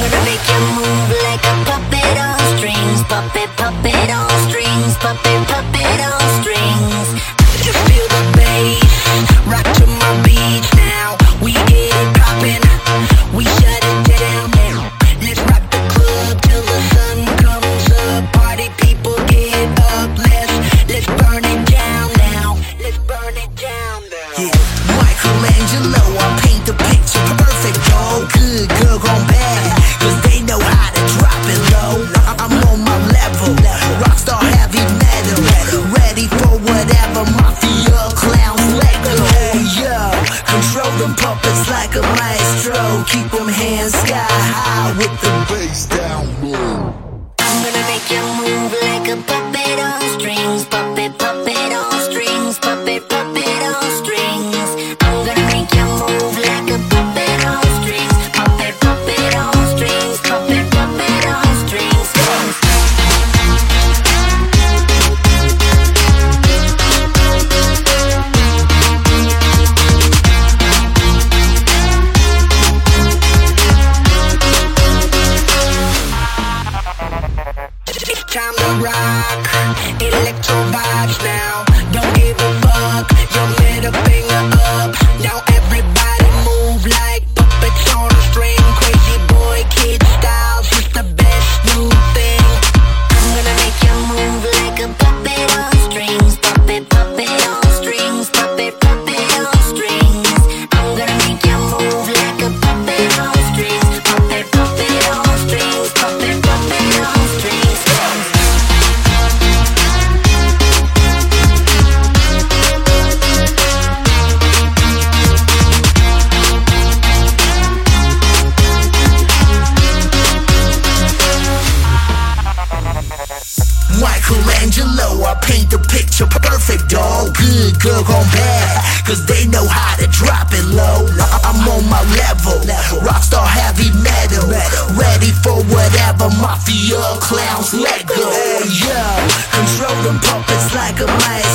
gonna make you move like a puppet on strings, puppet, puppet on strings, puppet. Mafia clowns, let go. Hey, yo, control them puppets like a man.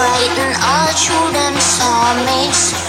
frightened all children saw me.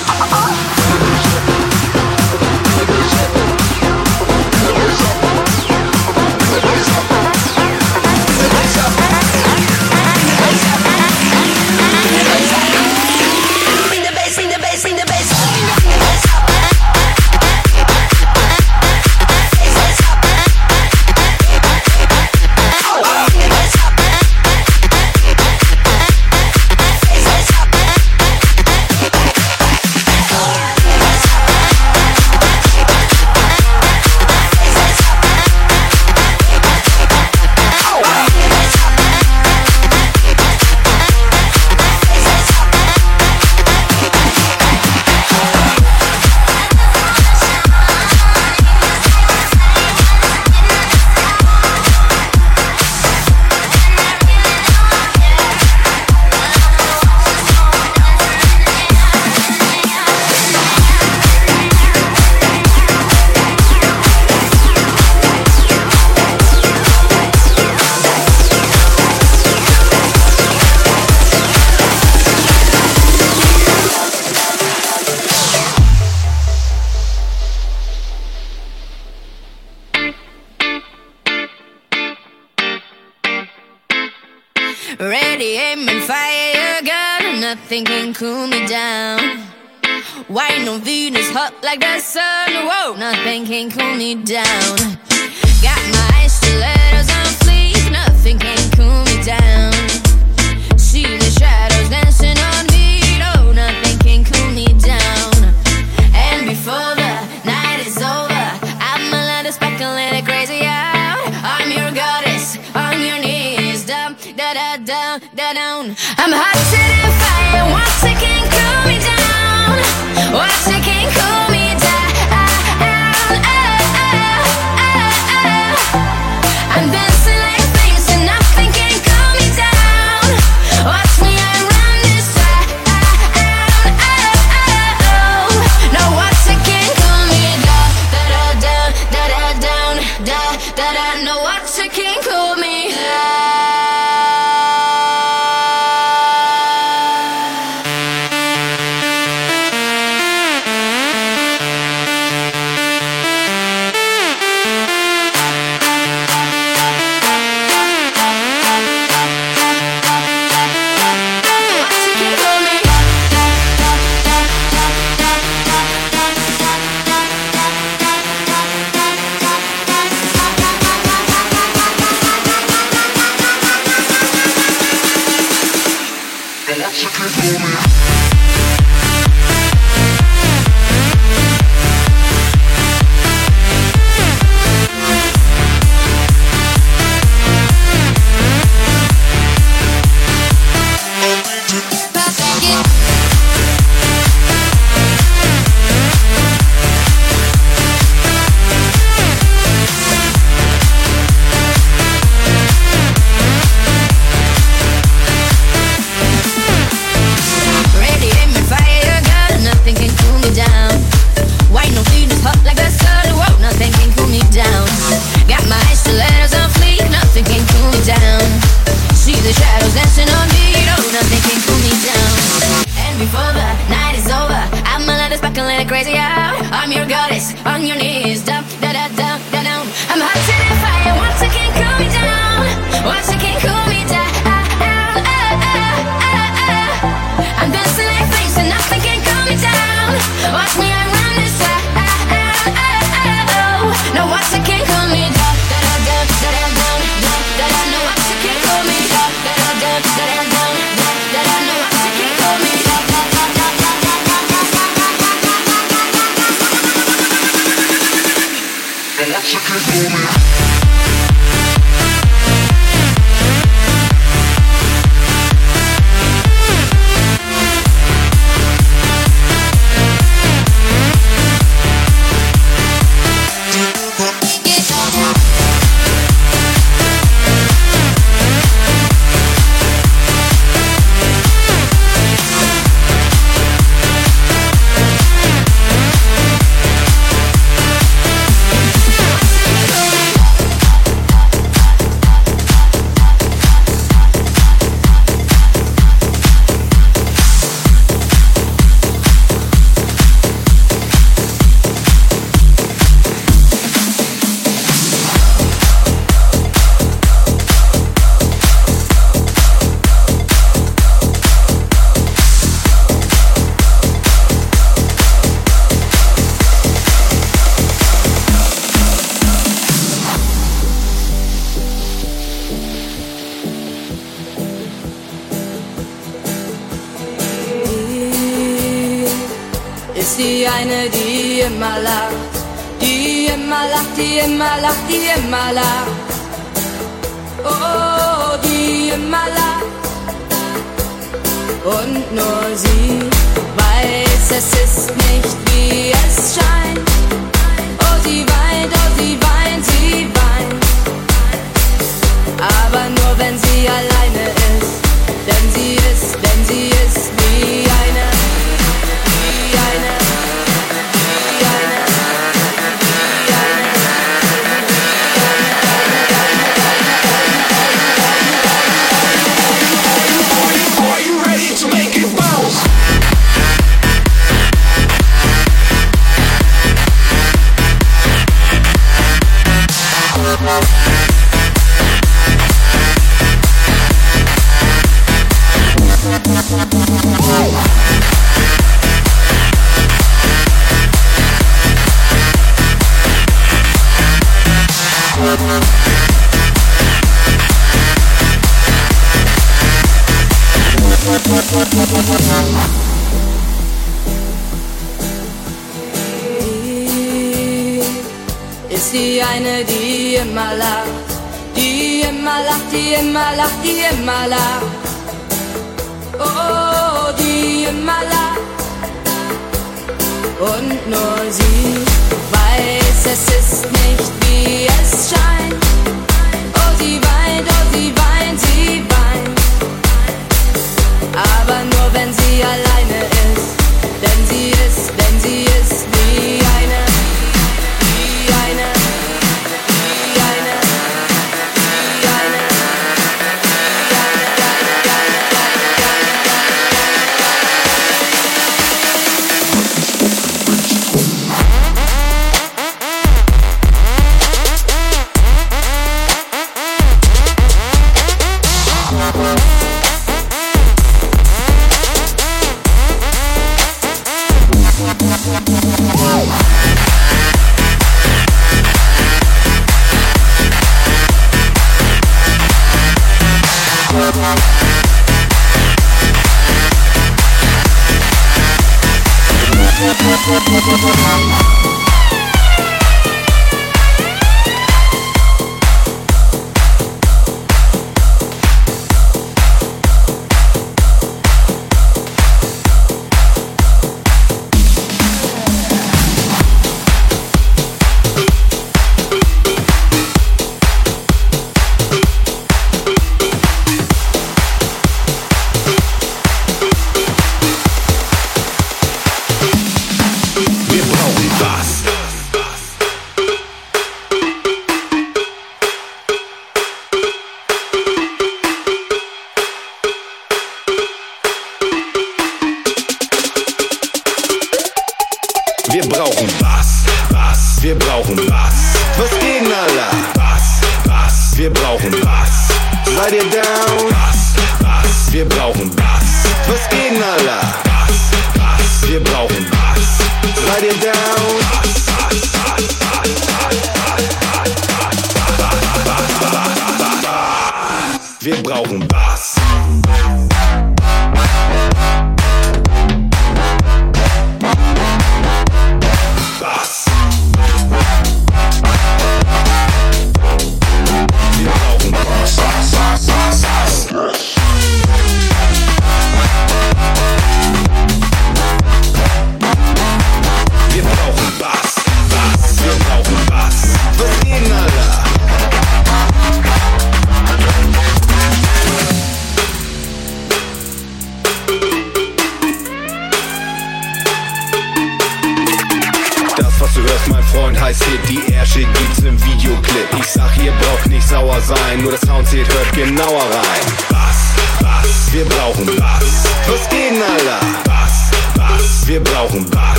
lacht, die immer lacht, die immer lacht. Oh, oh, die immer lacht. Und nur sie weiß, es ist nicht wie es scheint. Oh, sie weint, oh, sie weint, sie weint. Aber nur wenn sie alleine ist, denn sie ist, denn sie ist wie eine.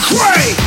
cray.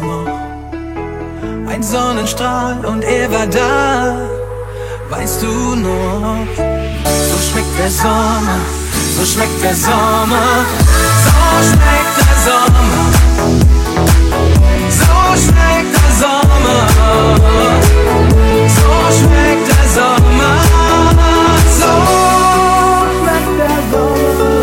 noch? Ein Sonnenstrahl und er war da, weißt du noch? So schmeckt der Sommer, so schmeckt der Sommer, so schmeckt der Sommer, so schmeckt der Sommer, so schmeckt der Sommer, so schmeckt der Sommer.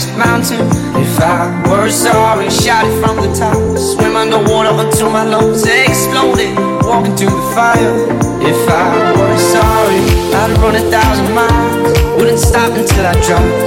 highest mountain. If I were sorry, shout it from the top. Swim underwater until my lungs exploded. Walking through the fire. If I were sorry, I'd run a thousand miles. Wouldn't stop until I dropped.